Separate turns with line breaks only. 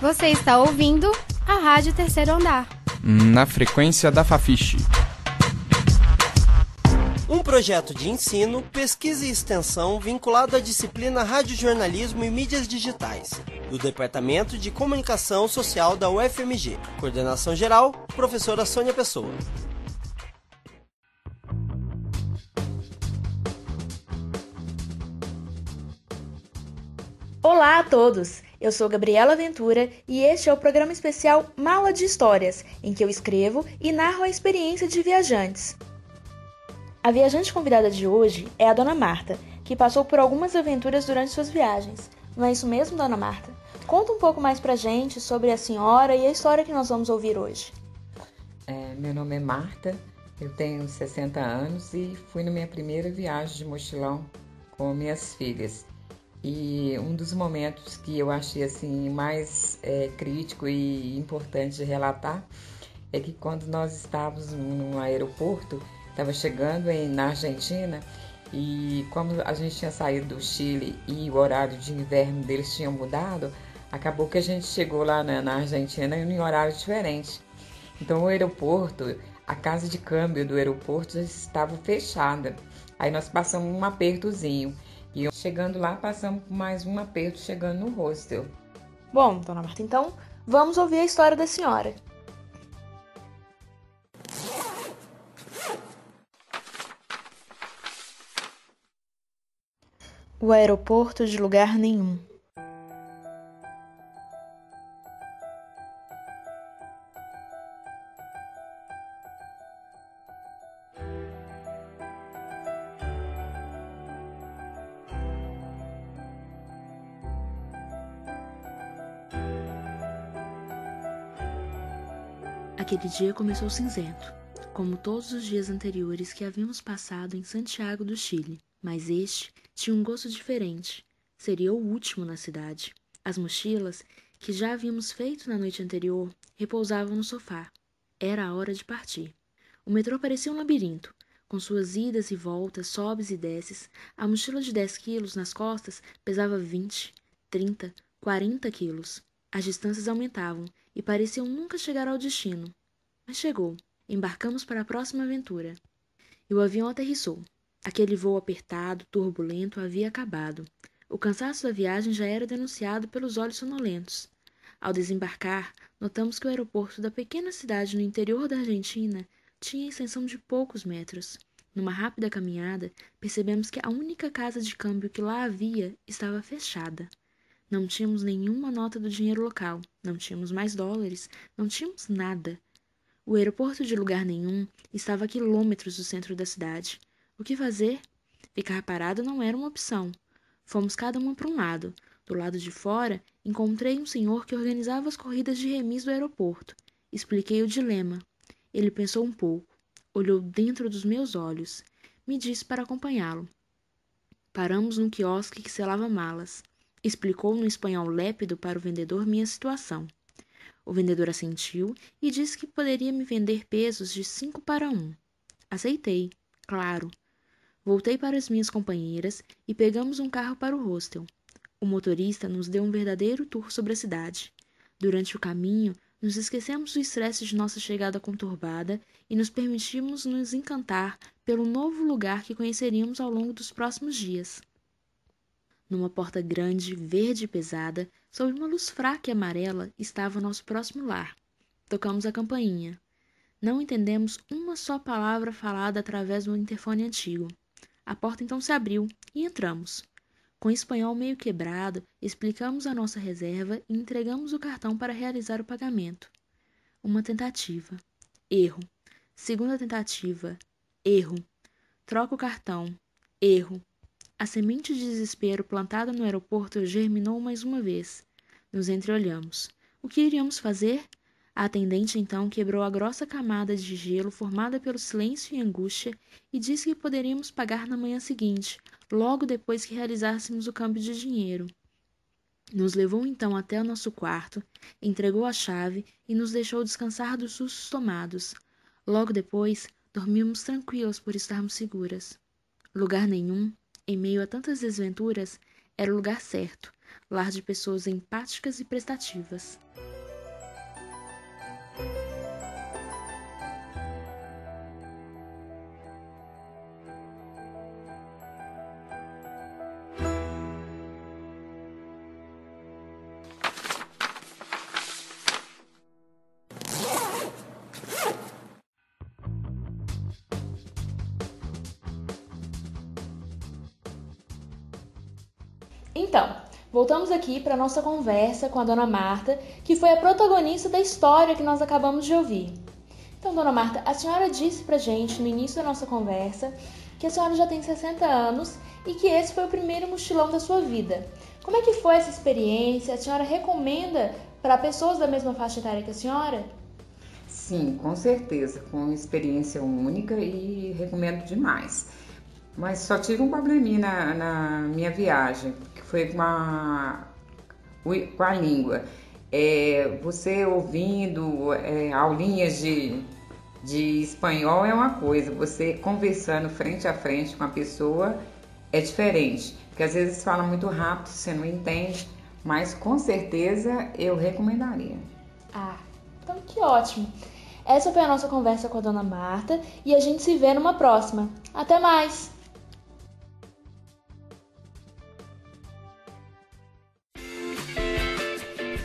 Você está ouvindo a Rádio Terceiro Andar.
Na frequência da Fafiche.
Um projeto de ensino, pesquisa e extensão vinculado à disciplina Radiojornalismo e Mídias Digitais, do Departamento de Comunicação Social da UFMG. Coordenação geral, professora Sônia Pessoa.
Olá a todos! Eu sou Gabriela Ventura e este é o programa especial Mala de Histórias, em que eu escrevo e narro a experiência de viajantes. A viajante convidada de hoje é a Dona Marta, que passou por algumas aventuras durante suas viagens. Não é isso mesmo, Dona Marta? Conta um pouco mais pra gente sobre a senhora e a história que nós vamos ouvir hoje.
É, meu nome é Marta, eu tenho 60 anos e fui na minha primeira viagem de mochilão com minhas filhas. E um dos momentos que eu achei assim mais é, crítico e importante de relatar é que quando nós estávamos no aeroporto, estava chegando em, na Argentina e como a gente tinha saído do Chile e o horário de inverno deles tinha mudado, acabou que a gente chegou lá na, na Argentina em um horário diferente. Então o aeroporto, a casa de câmbio do aeroporto já estava fechada. Aí nós passamos um apertozinho. E chegando lá, passamos por mais um aperto chegando no hostel.
Bom, dona Marta, então vamos ouvir a história da senhora. O aeroporto de lugar nenhum. Aquele dia começou cinzento, como todos os dias anteriores que havíamos passado em Santiago do Chile, mas este tinha um gosto diferente. Seria o último na cidade. As mochilas, que já havíamos feito na noite anterior, repousavam no sofá. Era a hora de partir. O metrô parecia um labirinto, com suas idas e voltas, sobes e desces. A mochila de 10 quilos nas costas pesava 20, 30, 40 quilos. As distâncias aumentavam e pareciam nunca chegar ao destino. Mas chegou. Embarcamos para a próxima aventura. E o avião aterrissou. Aquele voo apertado, turbulento, havia acabado. O cansaço da viagem já era denunciado pelos olhos sonolentos. Ao desembarcar, notamos que o aeroporto da pequena cidade no interior da Argentina tinha extensão de poucos metros. Numa rápida caminhada, percebemos que a única casa de câmbio que lá havia estava fechada. Não tínhamos nenhuma nota do dinheiro local, não tínhamos mais dólares, não tínhamos nada. O aeroporto de lugar nenhum estava a quilômetros do centro da cidade. O que fazer? Ficar parado não era uma opção. Fomos cada uma para um lado. Do lado de fora, encontrei um senhor que organizava as corridas de remis do aeroporto. Expliquei o dilema. Ele pensou um pouco, olhou dentro dos meus olhos, me disse para acompanhá-lo. Paramos num quiosque que selava malas. Explicou no espanhol lépido para o vendedor minha situação. O vendedor assentiu e disse que poderia me vender pesos de cinco para um. Aceitei, claro. Voltei para as minhas companheiras e pegamos um carro para o hostel. O motorista nos deu um verdadeiro tour sobre a cidade. Durante o caminho, nos esquecemos do estresse de nossa chegada conturbada e nos permitimos nos encantar pelo novo lugar que conheceríamos ao longo dos próximos dias. Numa porta grande, verde e pesada, sob uma luz fraca e amarela, estava nosso próximo lar. Tocamos a campainha. Não entendemos uma só palavra falada através do interfone antigo. A porta então se abriu e entramos. Com espanhol meio quebrado, explicamos a nossa reserva e entregamos o cartão para realizar o pagamento. Uma tentativa. Erro. Segunda tentativa. Erro. Troca o cartão. Erro. A semente de desespero plantada no aeroporto germinou mais uma vez. Nos entreolhamos. O que iríamos fazer? A atendente então quebrou a grossa camada de gelo formada pelo silêncio e angústia e disse que poderíamos pagar na manhã seguinte, logo depois que realizássemos o câmbio de dinheiro. Nos levou então até o nosso quarto, entregou a chave e nos deixou descansar dos sustos tomados. Logo depois, dormimos tranquilos por estarmos seguras. Lugar nenhum, em meio a tantas desventuras, era o lugar certo, lar de pessoas empáticas e prestativas. Então, voltamos aqui para nossa conversa com a dona Marta, que foi a protagonista da história que nós acabamos de ouvir. Então, dona Marta, a senhora disse pra gente no início da nossa conversa que a senhora já tem 60 anos e que esse foi o primeiro mochilão da sua vida. Como é que foi essa experiência? A senhora recomenda para pessoas da mesma faixa etária que a senhora?
Sim, com certeza, com experiência única e recomendo demais. Mas só tive um probleminha na, na minha viagem, que foi com a, com a língua. É, você ouvindo é, aulinhas de, de espanhol é uma coisa, você conversando frente a frente com a pessoa é diferente, porque às vezes fala muito rápido, você não entende, mas com certeza eu recomendaria.
Ah, então que ótimo! Essa foi a nossa conversa com a dona Marta e a gente se vê numa próxima. Até mais!